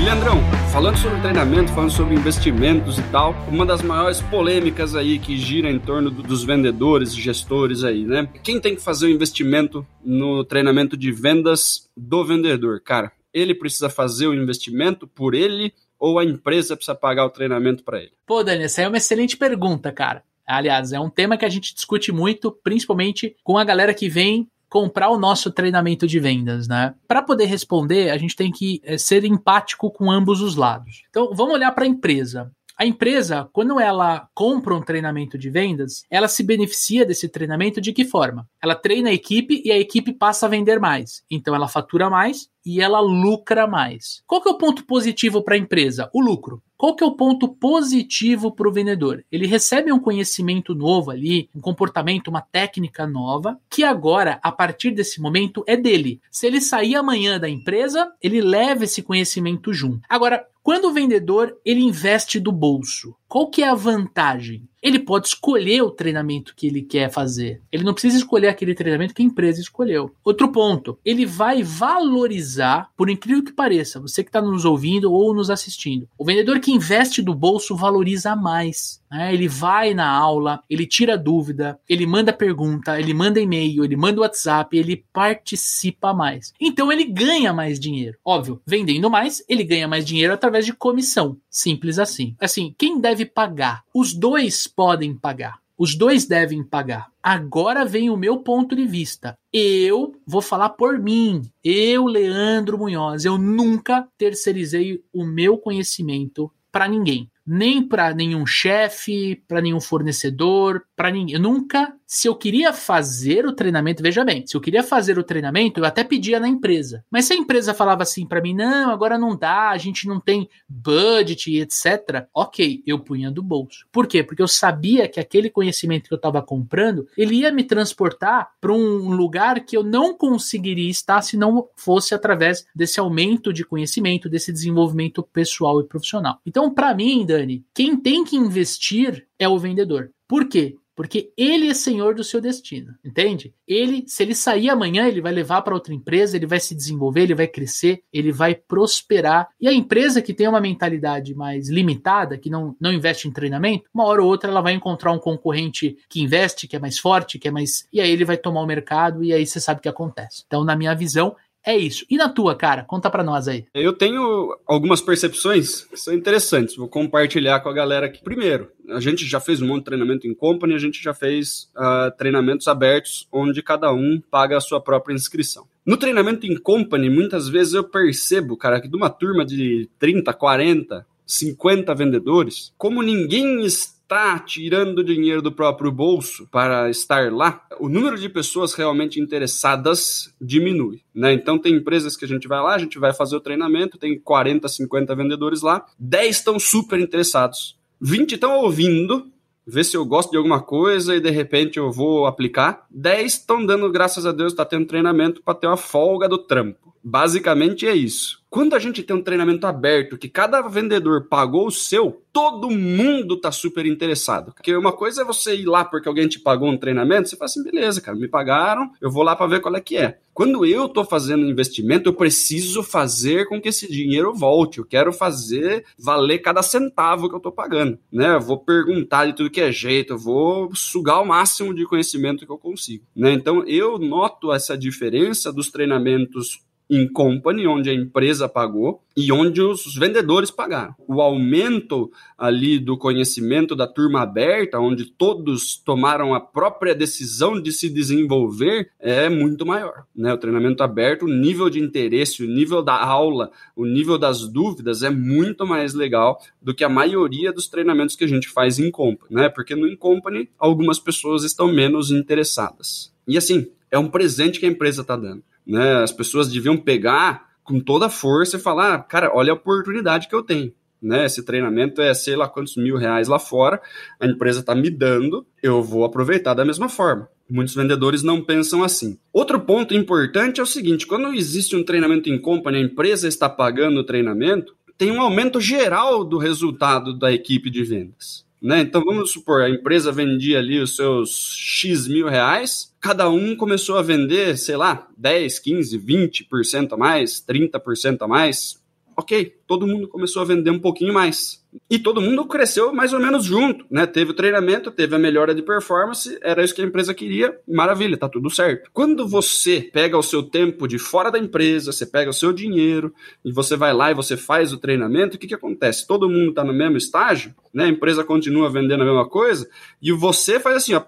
Leandrão, falando sobre treinamento, falando sobre investimentos e tal, uma das maiores polêmicas aí que gira em torno do, dos vendedores e gestores aí, né? Quem tem que fazer o investimento no treinamento de vendas do vendedor? Cara, ele precisa fazer o investimento por ele ou a empresa precisa pagar o treinamento para ele? Pô, Dani, essa é uma excelente pergunta, cara. Aliás, é um tema que a gente discute muito, principalmente com a galera que vem comprar o nosso treinamento de vendas, né? Para poder responder, a gente tem que é, ser empático com ambos os lados. Então, vamos olhar para a empresa. A empresa, quando ela compra um treinamento de vendas, ela se beneficia desse treinamento de que forma? Ela treina a equipe e a equipe passa a vender mais. Então ela fatura mais e ela lucra mais. Qual que é o ponto positivo para a empresa? O lucro. Qual que é o ponto positivo para o vendedor? Ele recebe um conhecimento novo ali, um comportamento, uma técnica nova, que agora, a partir desse momento, é dele. Se ele sair amanhã da empresa, ele leva esse conhecimento junto. Agora, quando o vendedor ele investe do bolso, qual que é a vantagem? Ele pode escolher o treinamento que ele quer fazer. Ele não precisa escolher aquele treinamento que a empresa escolheu. Outro ponto, ele vai valorizar, por incrível que pareça, você que está nos ouvindo ou nos assistindo. O vendedor que investe do bolso valoriza mais. Né? Ele vai na aula, ele tira dúvida, ele manda pergunta, ele manda e-mail, ele manda WhatsApp, ele participa mais. Então ele ganha mais dinheiro. Óbvio, vendendo mais, ele ganha mais dinheiro através de comissão. Simples assim. Assim, quem deve pagar? Os dois podem pagar. Os dois devem pagar. Agora vem o meu ponto de vista. Eu vou falar por mim. Eu, Leandro Munhoz, eu nunca terceirizei o meu conhecimento para ninguém nem para nenhum chefe, para nenhum fornecedor, para ninguém. Nunca, se eu queria fazer o treinamento, veja bem, se eu queria fazer o treinamento, eu até pedia na empresa. Mas se a empresa falava assim para mim, não, agora não dá, a gente não tem budget, etc. Ok, eu punha do bolso. Por quê? Porque eu sabia que aquele conhecimento que eu estava comprando, ele ia me transportar para um lugar que eu não conseguiria estar se não fosse através desse aumento de conhecimento, desse desenvolvimento pessoal e profissional. Então, para mim, Dani, quem tem que investir é o vendedor. Por quê? Porque ele é senhor do seu destino, entende? Ele, se ele sair amanhã, ele vai levar para outra empresa, ele vai se desenvolver, ele vai crescer, ele vai prosperar. E a empresa que tem uma mentalidade mais limitada, que não, não investe em treinamento, uma hora ou outra ela vai encontrar um concorrente que investe, que é mais forte, que é mais. E aí ele vai tomar o mercado e aí você sabe o que acontece. Então, na minha visão, é isso. E na tua, cara? Conta pra nós aí. Eu tenho algumas percepções que são interessantes. Vou compartilhar com a galera aqui. Primeiro, a gente já fez um monte de treinamento em company, a gente já fez uh, treinamentos abertos, onde cada um paga a sua própria inscrição. No treinamento em company, muitas vezes eu percebo, cara, que de uma turma de 30, 40, 50 vendedores, como ninguém está está tirando dinheiro do próprio bolso para estar lá, o número de pessoas realmente interessadas diminui. Né? Então, tem empresas que a gente vai lá, a gente vai fazer o treinamento, tem 40, 50 vendedores lá, 10 estão super interessados, 20 estão ouvindo, ver se eu gosto de alguma coisa e de repente eu vou aplicar. 10 estão dando, graças a Deus, está tendo treinamento para ter uma folga do trampo. Basicamente é isso. Quando a gente tem um treinamento aberto, que cada vendedor pagou o seu, todo mundo tá super interessado. Porque uma coisa é você ir lá porque alguém te pagou um treinamento, você fala assim, beleza, cara, me pagaram, eu vou lá para ver qual é que é. Quando eu tô fazendo investimento, eu preciso fazer com que esse dinheiro volte. Eu quero fazer valer cada centavo que eu tô pagando, né? Eu vou perguntar de tudo que é jeito, eu vou sugar o máximo de conhecimento que eu consigo, né? Então eu noto essa diferença dos treinamentos em company, onde a empresa pagou e onde os vendedores pagaram. O aumento ali do conhecimento da turma aberta, onde todos tomaram a própria decisão de se desenvolver, é muito maior. Né? O treinamento aberto, o nível de interesse, o nível da aula, o nível das dúvidas é muito mais legal do que a maioria dos treinamentos que a gente faz em company, né? Porque no in company algumas pessoas estão menos interessadas. E assim, é um presente que a empresa está dando. Né? As pessoas deviam pegar com toda a força e falar: ah, cara, olha a oportunidade que eu tenho. Né? Esse treinamento é sei lá quantos mil reais lá fora, a empresa está me dando, eu vou aproveitar da mesma forma. Muitos vendedores não pensam assim. Outro ponto importante é o seguinte: quando existe um treinamento em company, a empresa está pagando o treinamento, tem um aumento geral do resultado da equipe de vendas. Né? Então vamos supor, a empresa vendia ali os seus X mil reais, cada um começou a vender, sei lá, 10, 15, 20% a mais, 30% a mais, ok, todo mundo começou a vender um pouquinho mais. E todo mundo cresceu mais ou menos junto, né? Teve o treinamento, teve a melhora de performance, era isso que a empresa queria, maravilha, tá tudo certo. Quando você pega o seu tempo de fora da empresa, você pega o seu dinheiro e você vai lá e você faz o treinamento, o que que acontece? Todo mundo tá no mesmo estágio, né? A empresa continua vendendo a mesma coisa e você faz assim, ó,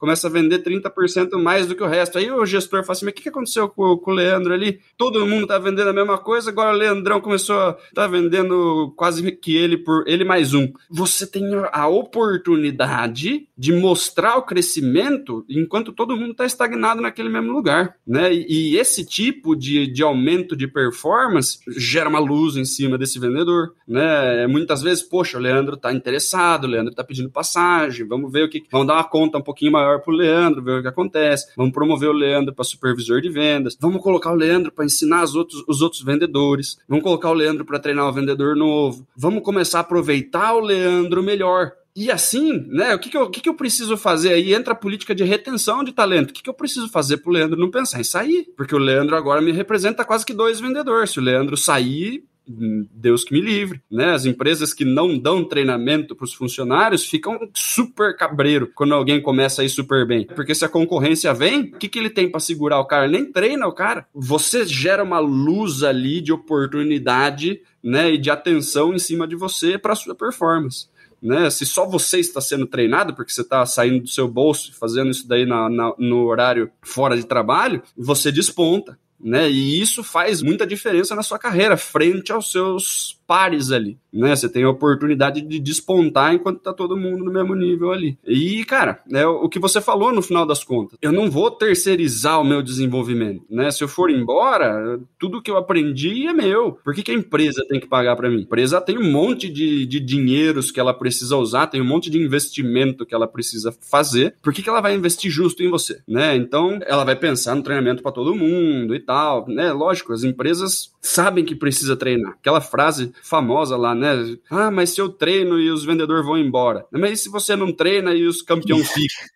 começa a vender 30% mais do que o resto. Aí o gestor fala assim: mas o que, que aconteceu com, com, o Leandro ali? Todo mundo tá vendendo a mesma coisa, agora o Leandrão começou a tá vendendo quase que ele por ele mais um. Você tem a oportunidade de mostrar o crescimento enquanto todo mundo está estagnado naquele mesmo lugar, né? E, e esse tipo de, de aumento de performance gera uma luz em cima desse vendedor, né? Muitas vezes, poxa, o Leandro tá interessado, o Leandro tá pedindo passagem, vamos ver o que, vamos dar uma conta um pouquinho maior maior o Leandro, ver o que acontece. Vamos promover o Leandro para supervisor de vendas. Vamos colocar o Leandro para ensinar os outros, os outros vendedores. Vamos colocar o Leandro para treinar o vendedor novo. Vamos começar a aproveitar o Leandro melhor. E assim, né? O que, que, eu, o que, que eu preciso fazer? Aí entra a política de retenção de talento. O que, que eu preciso fazer para o Leandro não pensar em sair? Porque o Leandro agora me representa quase que dois vendedores. Se o Leandro sair, Deus que me livre, né? As empresas que não dão treinamento para os funcionários ficam super cabreiro quando alguém começa a ir super bem, porque se a concorrência vem, o que, que ele tem para segurar o cara? Ele nem treina o cara. Você gera uma luz ali de oportunidade, né, e de atenção em cima de você para sua performance. Né? Se só você está sendo treinado, porque você está saindo do seu bolso fazendo isso daí na, na, no horário fora de trabalho, você desponta. Né? E isso faz muita diferença na sua carreira, frente aos seus pares ali, né? Você tem a oportunidade de despontar enquanto tá todo mundo no mesmo nível ali. E, cara, é o que você falou no final das contas. Eu não vou terceirizar o meu desenvolvimento, né? Se eu for embora, tudo que eu aprendi é meu. Por que, que a empresa tem que pagar para mim? A empresa tem um monte de, de dinheiros que ela precisa usar, tem um monte de investimento que ela precisa fazer. Por que, que ela vai investir justo em você, né? Então, ela vai pensar no treinamento para todo mundo e tal, né? Lógico, as empresas sabem que precisa treinar. Aquela frase famosa lá, né? Ah, mas se eu treino e os vendedores vão embora. Mas e se você não treina e os campeões ficam?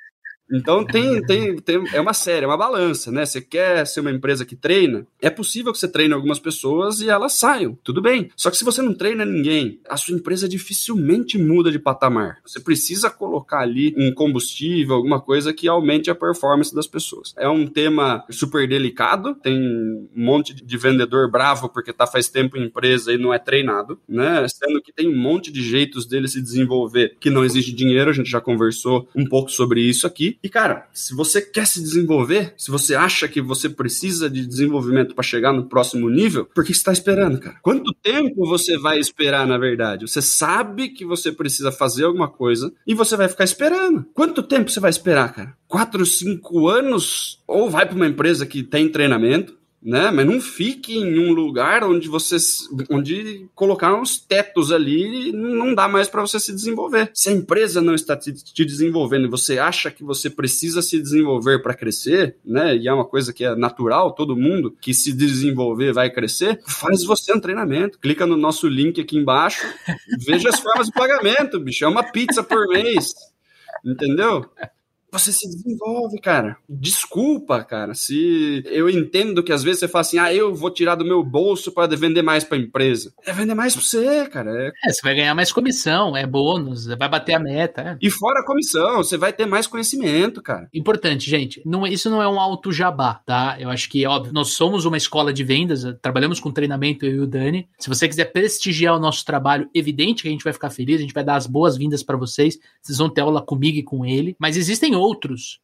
Então tem, tem, tem, é uma série, é uma balança, né? Você quer ser uma empresa que treina, é possível que você treine algumas pessoas e elas saiam, tudo bem. Só que se você não treina ninguém, a sua empresa dificilmente muda de patamar. Você precisa colocar ali um combustível, alguma coisa que aumente a performance das pessoas. É um tema super delicado, tem um monte de vendedor bravo porque tá faz tempo em empresa e não é treinado, né? Sendo que tem um monte de jeitos dele se desenvolver que não exige dinheiro, a gente já conversou um pouco sobre isso aqui. E, cara, se você quer se desenvolver, se você acha que você precisa de desenvolvimento para chegar no próximo nível, por que está esperando, cara? Quanto tempo você vai esperar, na verdade? Você sabe que você precisa fazer alguma coisa e você vai ficar esperando. Quanto tempo você vai esperar, cara? Quatro, cinco anos? Ou vai para uma empresa que tem treinamento, né? Mas não fique em um lugar onde você onde colocaram os tetos ali não dá mais para você se desenvolver. Se a empresa não está te, te desenvolvendo e você acha que você precisa se desenvolver para crescer, né? E é uma coisa que é natural, todo mundo que se desenvolver vai crescer, faz você um treinamento. Clica no nosso link aqui embaixo, veja as formas de pagamento, bicho. É uma pizza por mês. Entendeu? Você se desenvolve, cara. Desculpa, cara, se eu entendo que às vezes você fala assim, ah, eu vou tirar do meu bolso para vender mais para a empresa. É vender mais para você, cara. É... é... você vai ganhar mais comissão, é bônus, vai bater a meta. É. E fora a comissão, você vai ter mais conhecimento, cara. Importante, gente. Não, isso não é um alto jabá, tá? Eu acho que, óbvio, nós somos uma escola de vendas, trabalhamos com treinamento, eu e o Dani. Se você quiser prestigiar o nosso trabalho, evidente que a gente vai ficar feliz, a gente vai dar as boas-vindas para vocês. Vocês vão ter aula comigo e com ele. Mas existem outros.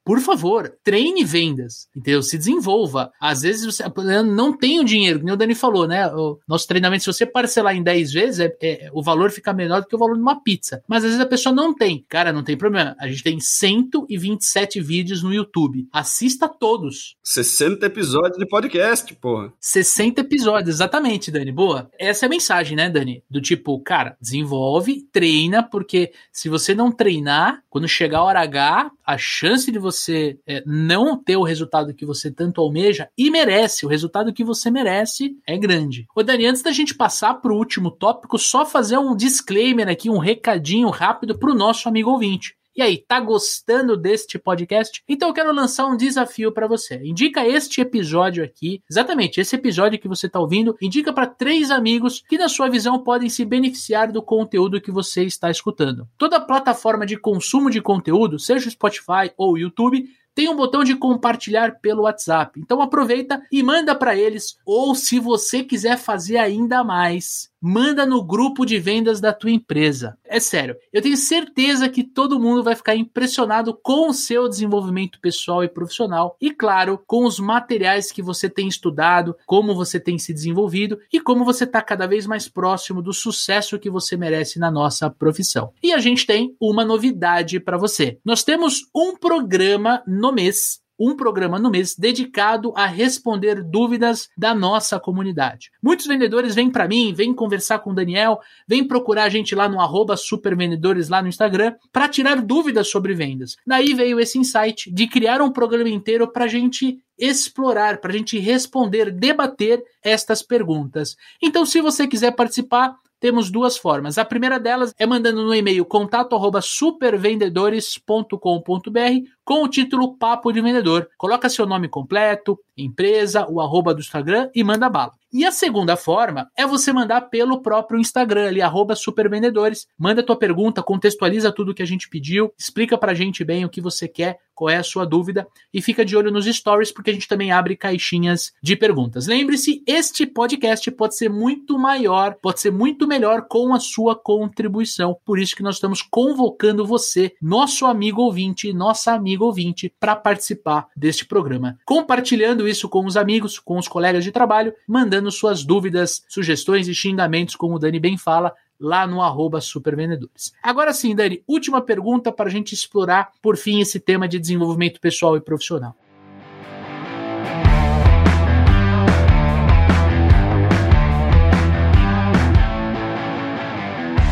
Por favor, treine vendas, entendeu? Se desenvolva. Às vezes você não tem o dinheiro, como o Dani falou, né? O nosso treinamento, se você parcelar em 10 vezes, é, é, o valor fica menor do que o valor de uma pizza. Mas às vezes a pessoa não tem. Cara, não tem problema. A gente tem 127 vídeos no YouTube. Assista todos. 60 episódios de podcast, porra. 60 episódios, exatamente, Dani. Boa. Essa é a mensagem, né, Dani? Do tipo, cara, desenvolve, treina, porque se você não treinar, quando chegar a hora H, a chance de você é, não ter o resultado que você tanto almeja e merece, o resultado que você merece é grande. Ô Dani, antes da gente passar para o último tópico, só fazer um disclaimer aqui, um recadinho rápido para o nosso amigo ouvinte. E aí, tá gostando deste podcast? Então eu quero lançar um desafio para você. Indica este episódio aqui, exatamente esse episódio que você tá ouvindo, indica para três amigos que na sua visão podem se beneficiar do conteúdo que você está escutando. Toda plataforma de consumo de conteúdo, seja Spotify ou YouTube, tem um botão de compartilhar pelo WhatsApp. Então aproveita e manda para eles. Ou se você quiser fazer ainda mais, manda no grupo de vendas da tua empresa. É sério, eu tenho certeza que todo mundo vai ficar impressionado com o seu desenvolvimento pessoal e profissional e, claro, com os materiais que você tem estudado, como você tem se desenvolvido e como você está cada vez mais próximo do sucesso que você merece na nossa profissão. E a gente tem uma novidade para você. Nós temos um programa no mês um programa no mês dedicado a responder dúvidas da nossa comunidade. Muitos vendedores vêm para mim, vêm conversar com o Daniel, vêm procurar a gente lá no arroba supervendedores lá no Instagram para tirar dúvidas sobre vendas. Daí veio esse insight de criar um programa inteiro para a gente explorar, para a gente responder, debater estas perguntas. Então, se você quiser participar, temos duas formas. A primeira delas é mandando no e-mail contato@supervendedores.com.br com o título Papo de Vendedor. Coloca seu nome completo, empresa, o arroba do Instagram e manda bala. E a segunda forma é você mandar pelo próprio Instagram ali, arroba supervendedores. Manda tua pergunta, contextualiza tudo que a gente pediu, explica pra gente bem o que você quer, qual é a sua dúvida e fica de olho nos stories porque a gente também abre caixinhas de perguntas. Lembre-se, este podcast pode ser muito maior, pode ser muito melhor com a sua contribuição. Por isso que nós estamos convocando você, nosso amigo ouvinte, nossa amiga ouvinte, para participar deste programa. Compartilhando isso com os amigos, com os colegas de trabalho, mandando suas dúvidas, sugestões e xingamentos, como o Dani bem fala, lá no arroba supervendedores. Agora sim, Dani, última pergunta para a gente explorar, por fim, esse tema de desenvolvimento pessoal e profissional.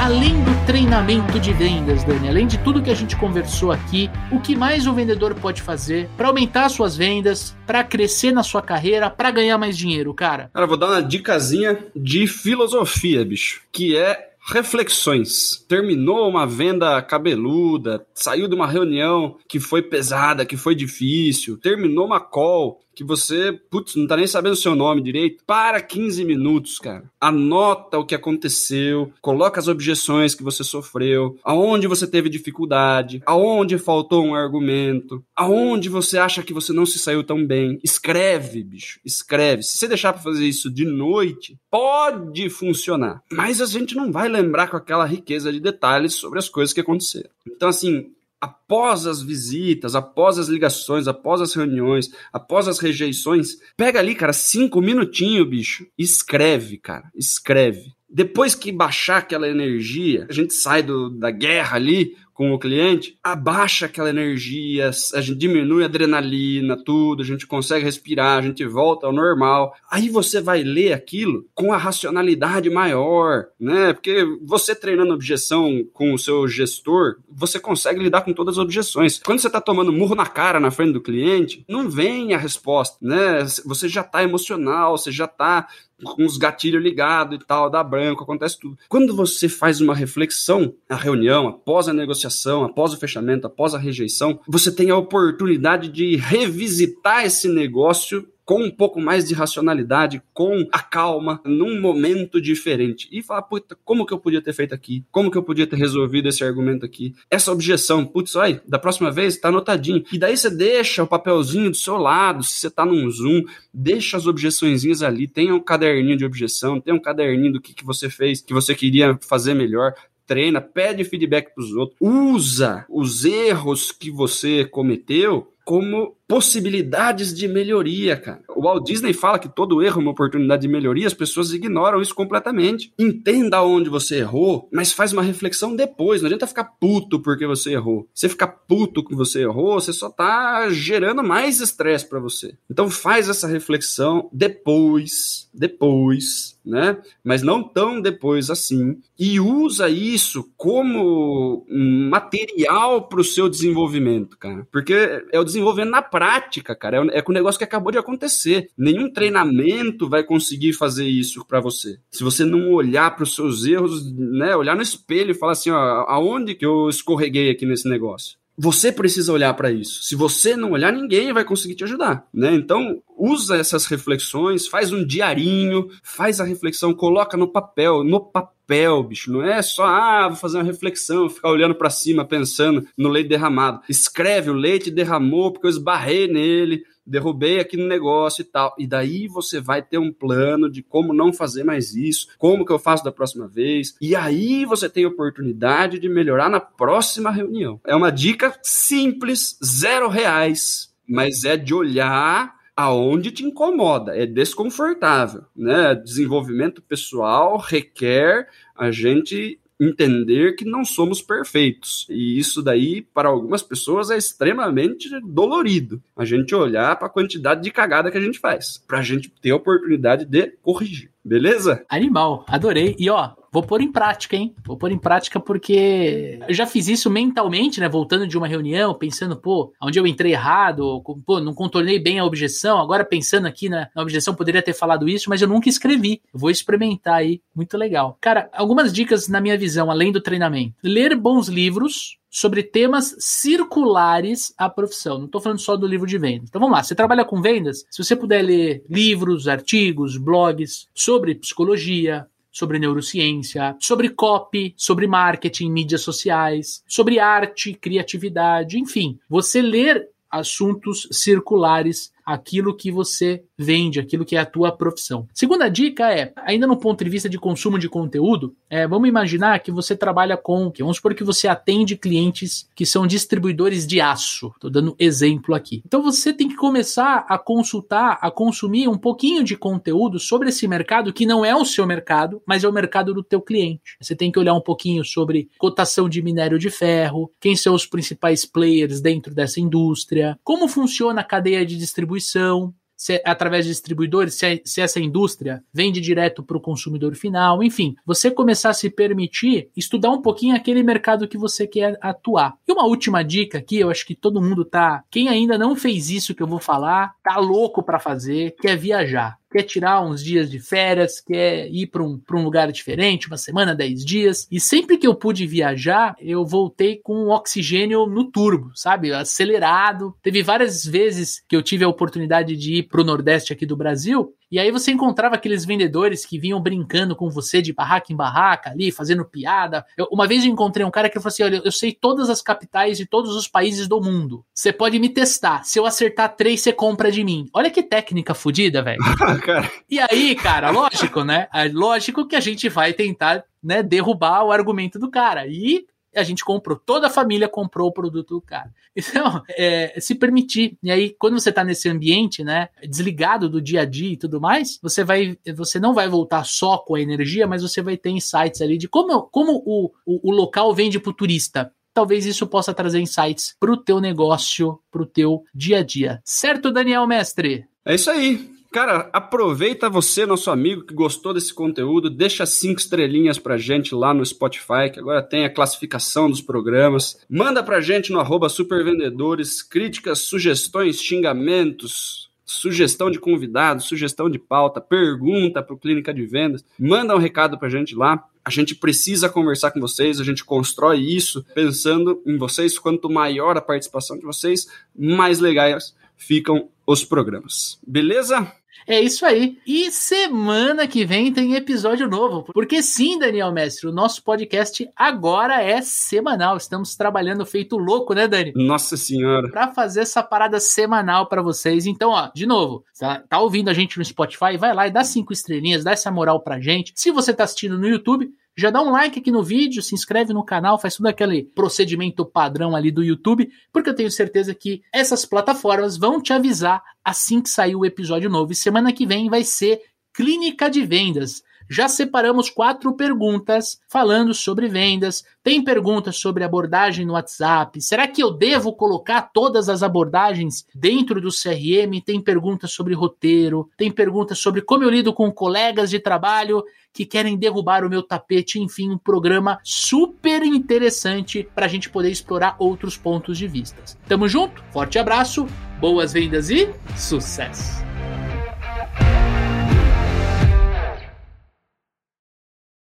Além treinamento de vendas, Dani, além de tudo que a gente conversou aqui, o que mais o vendedor pode fazer para aumentar suas vendas, para crescer na sua carreira, para ganhar mais dinheiro, cara? Cara, vou dar uma dicasinha de filosofia, bicho, que é reflexões. Terminou uma venda cabeluda, saiu de uma reunião que foi pesada, que foi difícil, terminou uma call que você, putz, não tá nem sabendo o seu nome direito, para 15 minutos, cara. Anota o que aconteceu, coloca as objeções que você sofreu, aonde você teve dificuldade, aonde faltou um argumento, aonde você acha que você não se saiu tão bem. Escreve, bicho, escreve. Se você deixar para fazer isso de noite, pode funcionar. Mas a gente não vai lembrar com aquela riqueza de detalhes sobre as coisas que aconteceram. Então, assim, após as visitas, após as ligações, após as reuniões, após as rejeições, pega ali, cara, cinco minutinhos, bicho, escreve, cara, escreve. Depois que baixar aquela energia, a gente sai do, da guerra ali, com o cliente, abaixa aquela energia, a gente diminui a adrenalina, tudo, a gente consegue respirar, a gente volta ao normal. Aí você vai ler aquilo com a racionalidade maior, né? Porque você treinando objeção com o seu gestor, você consegue lidar com todas as objeções. Quando você está tomando murro na cara na frente do cliente, não vem a resposta, né? Você já está emocional, você já está com os gatilhos ligados e tal, dá branco, acontece tudo. Quando você faz uma reflexão na reunião, após a negociação, após o fechamento, após a rejeição, você tem a oportunidade de revisitar esse negócio com um pouco mais de racionalidade, com a calma, num momento diferente. E falar, puta, como que eu podia ter feito aqui? Como que eu podia ter resolvido esse argumento aqui? Essa objeção, putz, olha, da próxima vez tá anotadinho. E daí você deixa o papelzinho do seu lado, se você tá num Zoom, deixa as objeçõezinhas ali, tem um caderninho de objeção, tem um caderninho do que, que você fez, que você queria fazer melhor treina, pede feedback para os outros, usa os erros que você cometeu como possibilidades de melhoria, cara. O Walt Disney fala que todo erro é uma oportunidade de melhoria, as pessoas ignoram isso completamente. Entenda onde você errou, mas faz uma reflexão depois. Não adianta ficar puto porque você errou. Você ficar puto que você errou, você só tá gerando mais estresse para você. Então faz essa reflexão depois, depois, né? Mas não tão depois assim. E usa isso como material para o seu desenvolvimento, cara. Porque é o desenvolvendo na prática, cara. É, é com o negócio que acabou de acontecer. Nenhum treinamento vai conseguir fazer isso para você. Se você não olhar para os seus erros, né, olhar no espelho e falar assim, ó, aonde que eu escorreguei aqui nesse negócio? Você precisa olhar para isso. Se você não olhar, ninguém vai conseguir te ajudar, né? Então, usa essas reflexões, faz um diarinho, faz a reflexão, coloca no papel, no papel, bicho. Não é só, ah, vou fazer uma reflexão, ficar olhando para cima, pensando no leite derramado. Escreve, o leite derramou porque eu esbarrei nele, derrubei aqui no negócio e tal. E daí você vai ter um plano de como não fazer mais isso, como que eu faço da próxima vez. E aí você tem oportunidade de melhorar na próxima reunião. É uma dica simples, zero reais, mas é de olhar aonde te incomoda, é desconfortável, né? Desenvolvimento pessoal requer a gente entender que não somos perfeitos. E isso daí, para algumas pessoas, é extremamente dolorido. A gente olhar para a quantidade de cagada que a gente faz, para a gente ter a oportunidade de corrigir. Beleza? Animal, adorei. E ó, vou pôr em prática, hein? Vou pôr em prática porque eu já fiz isso mentalmente, né? Voltando de uma reunião, pensando, pô, onde eu entrei errado, pô, não contornei bem a objeção. Agora pensando aqui na, na objeção, poderia ter falado isso, mas eu nunca escrevi. Vou experimentar aí, muito legal. Cara, algumas dicas na minha visão, além do treinamento: ler bons livros, sobre temas circulares à profissão. Não estou falando só do livro de vendas. Então vamos lá, você trabalha com vendas? Se você puder ler livros, artigos, blogs sobre psicologia, sobre neurociência, sobre copy, sobre marketing, mídias sociais, sobre arte, criatividade, enfim, você ler assuntos circulares aquilo que você vende, aquilo que é a tua profissão. Segunda dica é, ainda no ponto de vista de consumo de conteúdo, é, vamos imaginar que você trabalha com, vamos supor que você atende clientes que são distribuidores de aço. Estou dando exemplo aqui. Então você tem que começar a consultar, a consumir um pouquinho de conteúdo sobre esse mercado que não é o seu mercado, mas é o mercado do teu cliente. Você tem que olhar um pouquinho sobre cotação de minério de ferro, quem são os principais players dentro dessa indústria, como funciona a cadeia de distribuição distribuição, se é através de distribuidores, se, é, se essa indústria vende direto para o consumidor final, enfim, você começar a se permitir estudar um pouquinho aquele mercado que você quer atuar. E uma última dica aqui, eu acho que todo mundo tá, quem ainda não fez isso que eu vou falar, tá louco para fazer, quer viajar quer tirar uns dias de férias, quer ir para um, um lugar diferente, uma semana, dez dias. E sempre que eu pude viajar, eu voltei com oxigênio no turbo, sabe? Acelerado. Teve várias vezes que eu tive a oportunidade de ir para o Nordeste aqui do Brasil e aí você encontrava aqueles vendedores que vinham brincando com você de barraca em barraca ali, fazendo piada. Eu, uma vez eu encontrei um cara que falou assim: olha, eu sei todas as capitais de todos os países do mundo. Você pode me testar. Se eu acertar três, você compra de mim. Olha que técnica fodida, velho. e aí, cara, lógico, né? É lógico que a gente vai tentar né, derrubar o argumento do cara. E a gente comprou, toda a família comprou o produto do cara. Então, é, se permitir. E aí, quando você está nesse ambiente, né, desligado do dia a dia e tudo mais, você vai, você não vai voltar só com a energia, mas você vai ter insights ali de como, como o, o, o local vende para o turista talvez isso possa trazer insights para o teu negócio, para o teu dia a dia. Certo, Daniel Mestre? É isso aí. Cara, aproveita você, nosso amigo, que gostou desse conteúdo, deixa cinco estrelinhas pra gente lá no Spotify, que agora tem a classificação dos programas. Manda pra gente no arroba supervendedores, críticas, sugestões, xingamentos, sugestão de convidado, sugestão de pauta, pergunta pro Clínica de Vendas. Manda um recado pra gente lá. A gente precisa conversar com vocês, a gente constrói isso pensando em vocês. Quanto maior a participação de vocês, mais legais ficam os programas. Beleza? É isso aí. E semana que vem tem episódio novo. Porque sim, Daniel Mestre, o nosso podcast agora é semanal. Estamos trabalhando feito louco, né, Dani? Nossa Senhora. Para fazer essa parada semanal para vocês. Então, ó, de novo, tá, tá ouvindo a gente no Spotify? Vai lá e dá cinco estrelinhas, dá essa moral pra gente. Se você tá assistindo no YouTube, já dá um like aqui no vídeo, se inscreve no canal, faz todo aquele procedimento padrão ali do YouTube, porque eu tenho certeza que essas plataformas vão te avisar assim que sair o episódio novo. E semana que vem vai ser Clínica de Vendas já separamos quatro perguntas falando sobre vendas. Tem perguntas sobre abordagem no WhatsApp. Será que eu devo colocar todas as abordagens dentro do CRM? Tem perguntas sobre roteiro, tem perguntas sobre como eu lido com colegas de trabalho que querem derrubar o meu tapete, enfim, um programa super interessante para a gente poder explorar outros pontos de vista. Tamo junto, forte abraço, boas vendas e sucesso!